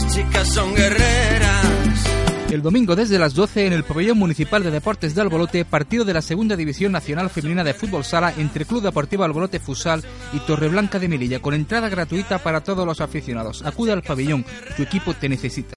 Las chicas son guerreras. El domingo desde las 12 en el Pabellón Municipal de Deportes de Albolote, partido de la Segunda División Nacional Femenina de Fútbol Sala entre Club Deportivo Albolote Fusal y Torreblanca de Melilla, con entrada gratuita para todos los aficionados. Acude al pabellón, tu equipo te necesita.